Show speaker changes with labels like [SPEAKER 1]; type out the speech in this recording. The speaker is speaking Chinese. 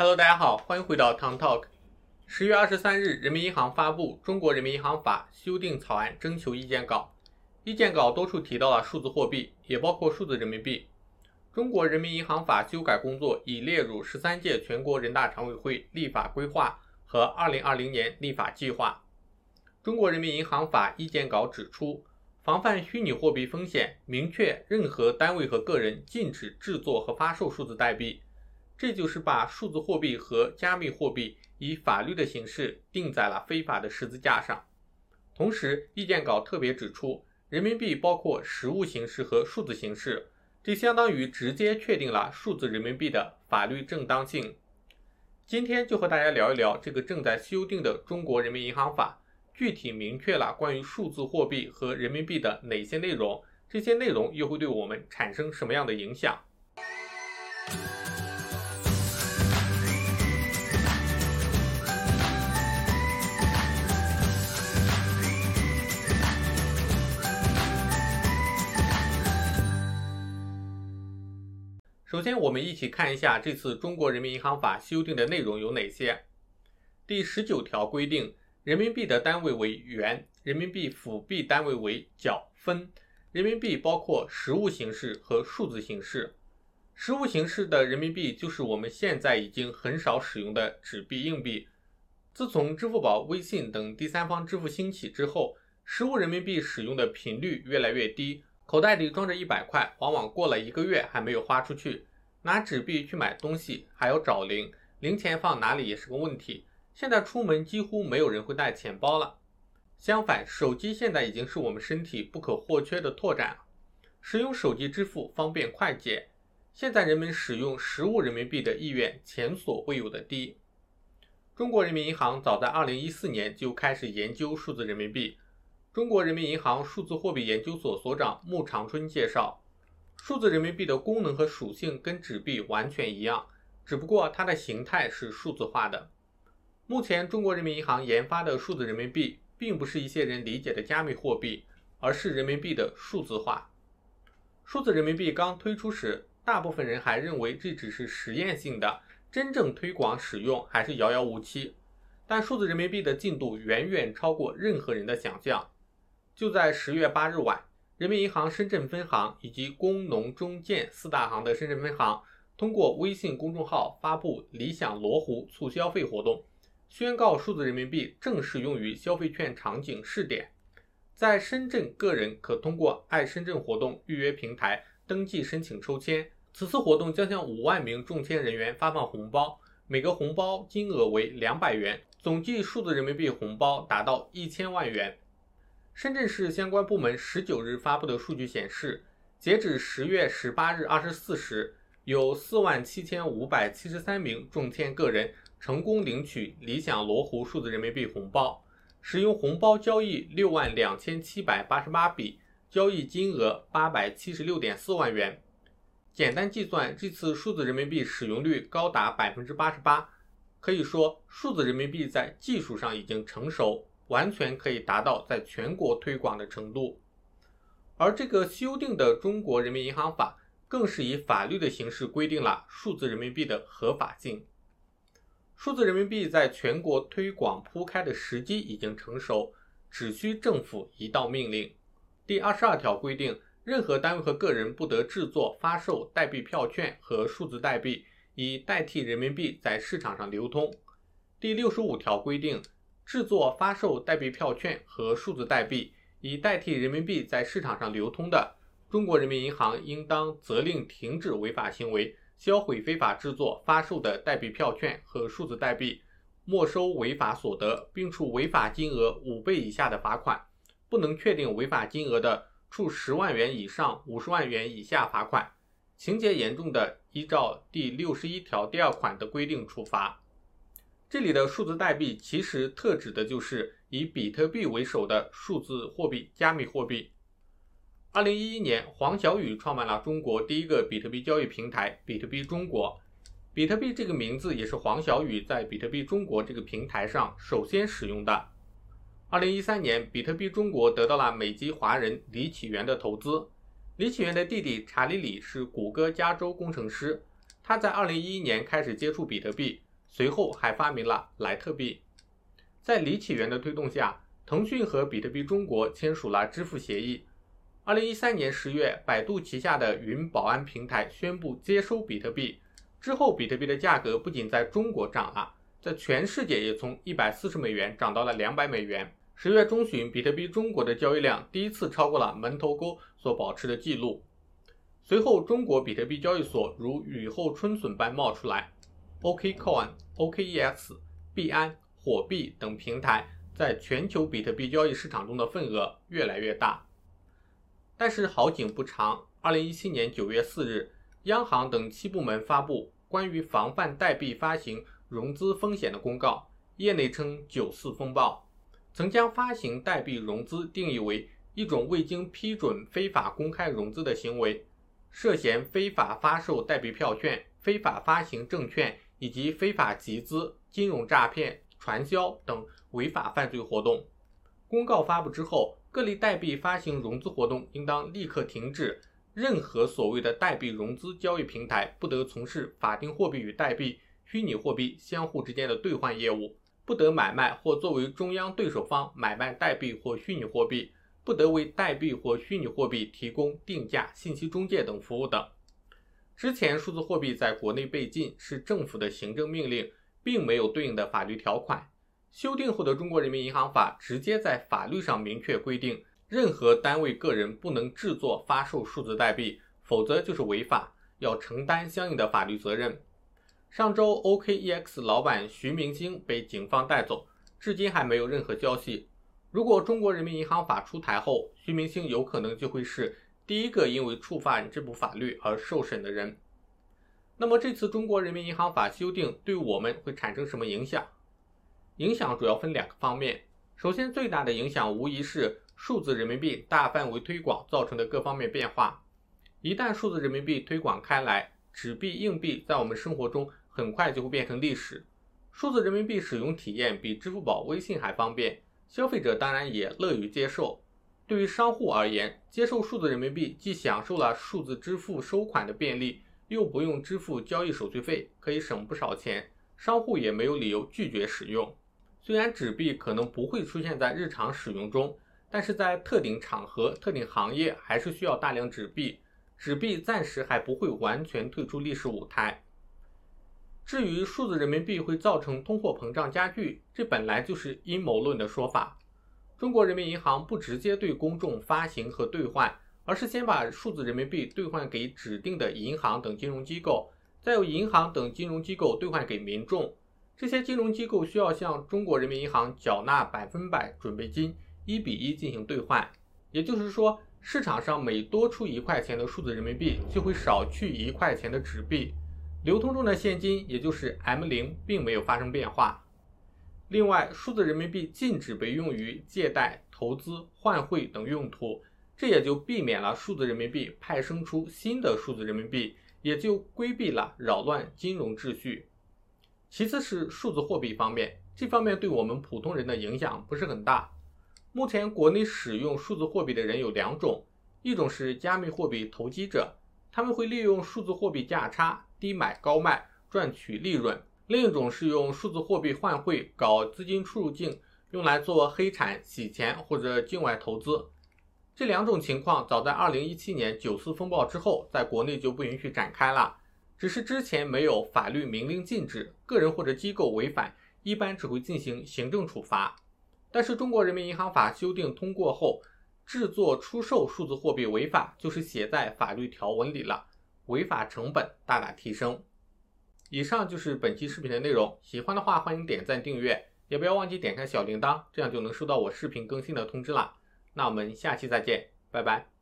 [SPEAKER 1] Hello，大家好，欢迎回到 Town Talk。十月二十三日，人民银行发布《中国人民银行法》修订草案征求意见稿。意见稿多处提到了数字货币，也包括数字人民币。中国人民银行法修改工作已列入十三届全国人大常委会立法规划和二零二零年立法计划。中国人民银行法意见稿指出，防范虚拟货币风险，明确任何单位和个人禁止制作和发售数字代币。这就是把数字货币和加密货币以法律的形式钉在了非法的十字架上。同时，意见稿特别指出，人民币包括实物形式和数字形式，这相当于直接确定了数字人民币的法律正当性。今天就和大家聊一聊这个正在修订的中国人民银行法，具体明确了关于数字货币和人民币的哪些内容，这些内容又会对我们产生什么样的影响？首先，我们一起看一下这次中国人民银行法修订的内容有哪些。第十九条规定，人民币的单位为元，人民币辅币单位为角分。人民币包括实物形式和数字形式。实物形式的人民币就是我们现在已经很少使用的纸币、硬币。自从支付宝、微信等第三方支付兴起之后，实物人民币使用的频率越来越低。口袋里装着一百块，往往过了一个月还没有花出去。拿纸币去买东西还要找零，零钱放哪里也是个问题。现在出门几乎没有人会带钱包了。相反，手机现在已经是我们身体不可或缺的拓展了。使用手机支付方便快捷。现在人们使用实物人民币的意愿前所未有的低。中国人民银行早在2014年就开始研究数字人民币。中国人民银行数字货币研究所所长穆长春介绍，数字人民币的功能和属性跟纸币完全一样，只不过它的形态是数字化的。目前，中国人民银行研发的数字人民币，并不是一些人理解的加密货币，而是人民币的数字化。数字人民币刚推出时，大部分人还认为这只是实验性的，真正推广使用还是遥遥无期。但数字人民币的进度远远超过任何人的想象。就在十月八日晚，人民银行深圳分行以及工农中建四大行的深圳分行通过微信公众号发布“理想罗湖促消费”活动，宣告数字人民币正式用于消费券场景试点。在深圳，个人可通过爱深圳活动预约平台登记申请抽签。此次活动将向五万名中签人员发放红包，每个红包金额为两百元，总计数字人民币红包达到一千万元。深圳市相关部门十九日发布的数据显示，截止十月十八日二十四时，有四万七千五百七十三名中签个人成功领取理想罗湖数字人民币红包，使用红包交易六万两千七百八十八笔，交易金额八百七十六点四万元。简单计算，这次数字人民币使用率高达百分之八十八，可以说数字人民币在技术上已经成熟。完全可以达到在全国推广的程度，而这个修订的中国人民银行法更是以法律的形式规定了数字人民币的合法性。数字人民币在全国推广铺开的时机已经成熟，只需政府一道命令。第二十二条规定，任何单位和个人不得制作、发售代币票券和数字代币，以代替人民币在市场上流通。第六十五条规定。制作、发售代币票券和数字代币，以代替人民币在市场上流通的，中国人民银行应当责令停止违法行为，销毁非法制作、发售的代币票券和数字代币，没收违法所得，并处违法金额五倍以下的罚款；不能确定违法金额的，处十万元以上五十万元以下罚款；情节严重的，依照第六十一条第二款的规定处罚。这里的数字代币其实特指的就是以比特币为首的数字货币、加密货币。二零一一年，黄小雨创办了中国第一个比特币交易平台比特币中国。比特币这个名字也是黄小雨在比特币中国这个平台上首先使用的。二零一三年，比特币中国得到了美籍华人李启源的投资。李启源的弟弟查理李是谷歌加州工程师，他在二零一一年开始接触比特币。随后还发明了莱特币。在李启源的推动下，腾讯和比特币中国签署了支付协议。二零一三年十月，百度旗下的云保安平台宣布接收比特币。之后，比特币的价格不仅在中国涨了，在全世界也从一百四十美元涨到了两百美元。十月中旬，比特币中国的交易量第一次超过了门头沟所保持的记录。随后，中国比特币交易所如雨后春笋般冒出来，OKCoin、OKEX、币安、火币等平台在全球比特币交易市场中的份额越来越大。但是好景不长，二零一七年九月四日。央行等七部门发布关于防范代币发行融资风险的公告，业内称“九四风暴”，曾将发行代币融资定义为一种未经批准非法公开融资的行为，涉嫌非法发售代币票券、非法发行证券以及非法集资、金融诈骗、传销等违法犯罪活动。公告发布之后，各类代币发行融资活动应当立刻停止。任何所谓的代币融资交易平台不得从事法定货币与代币、虚拟货币相互之间的兑换业务，不得买卖或作为中央对手方买卖代币或虚拟货币，不得为代币或虚拟货币提供定价、信息中介等服务等。之前数字货币在国内被禁是政府的行政命令，并没有对应的法律条款。修订后的《中国人民银行法》直接在法律上明确规定。任何单位、个人不能制作、发售数字代币，否则就是违法，要承担相应的法律责任。上周，OKEX 老板徐明星被警方带走，至今还没有任何消息。如果中国人民银行法出台后，徐明星有可能就会是第一个因为触犯这部法律而受审的人。那么，这次中国人民银行法修订对我们会产生什么影响？影响主要分两个方面。首先，最大的影响无疑是。数字人民币大范围推广造成的各方面变化，一旦数字人民币推广开来，纸币、硬币在我们生活中很快就会变成历史。数字人民币使用体验比支付宝、微信还方便，消费者当然也乐于接受。对于商户而言，接受数字人民币既享受了数字支付收款的便利，又不用支付交易手续费，可以省不少钱，商户也没有理由拒绝使用。虽然纸币可能不会出现在日常使用中。但是在特定场合、特定行业，还是需要大量纸币。纸币暂时还不会完全退出历史舞台。至于数字人民币会造成通货膨胀加剧，这本来就是阴谋论的说法。中国人民银行不直接对公众发行和兑换，而是先把数字人民币兑换给指定的银行等金融机构，再由银行等金融机构兑换给民众。这些金融机构需要向中国人民银行缴纳百分百准备金。一比一进行兑换，也就是说，市场上每多出一块钱的数字人民币，就会少去一块钱的纸币。流通中的现金，也就是 M 零，并没有发生变化。另外，数字人民币禁止被用于借贷、投资、换汇等用途，这也就避免了数字人民币派生出新的数字人民币，也就规避了扰乱金融秩序。其次是数字货币方面，这方面对我们普通人的影响不是很大。目前国内使用数字货币的人有两种，一种是加密货币投机者，他们会利用数字货币价差低买高卖赚取利润；另一种是用数字货币换汇搞资金出入境，用来做黑产洗钱或者境外投资。这两种情况早在2017年九四风暴之后，在国内就不允许展开了，只是之前没有法律明令禁止，个人或者机构违反，一般只会进行行政处罚。但是中国人民银行法修订通过后，制作、出售数字货币违法就是写在法律条文里了，违法成本大大提升。以上就是本期视频的内容，喜欢的话欢迎点赞订阅，也不要忘记点开小铃铛，这样就能收到我视频更新的通知啦。那我们下期再见，拜拜。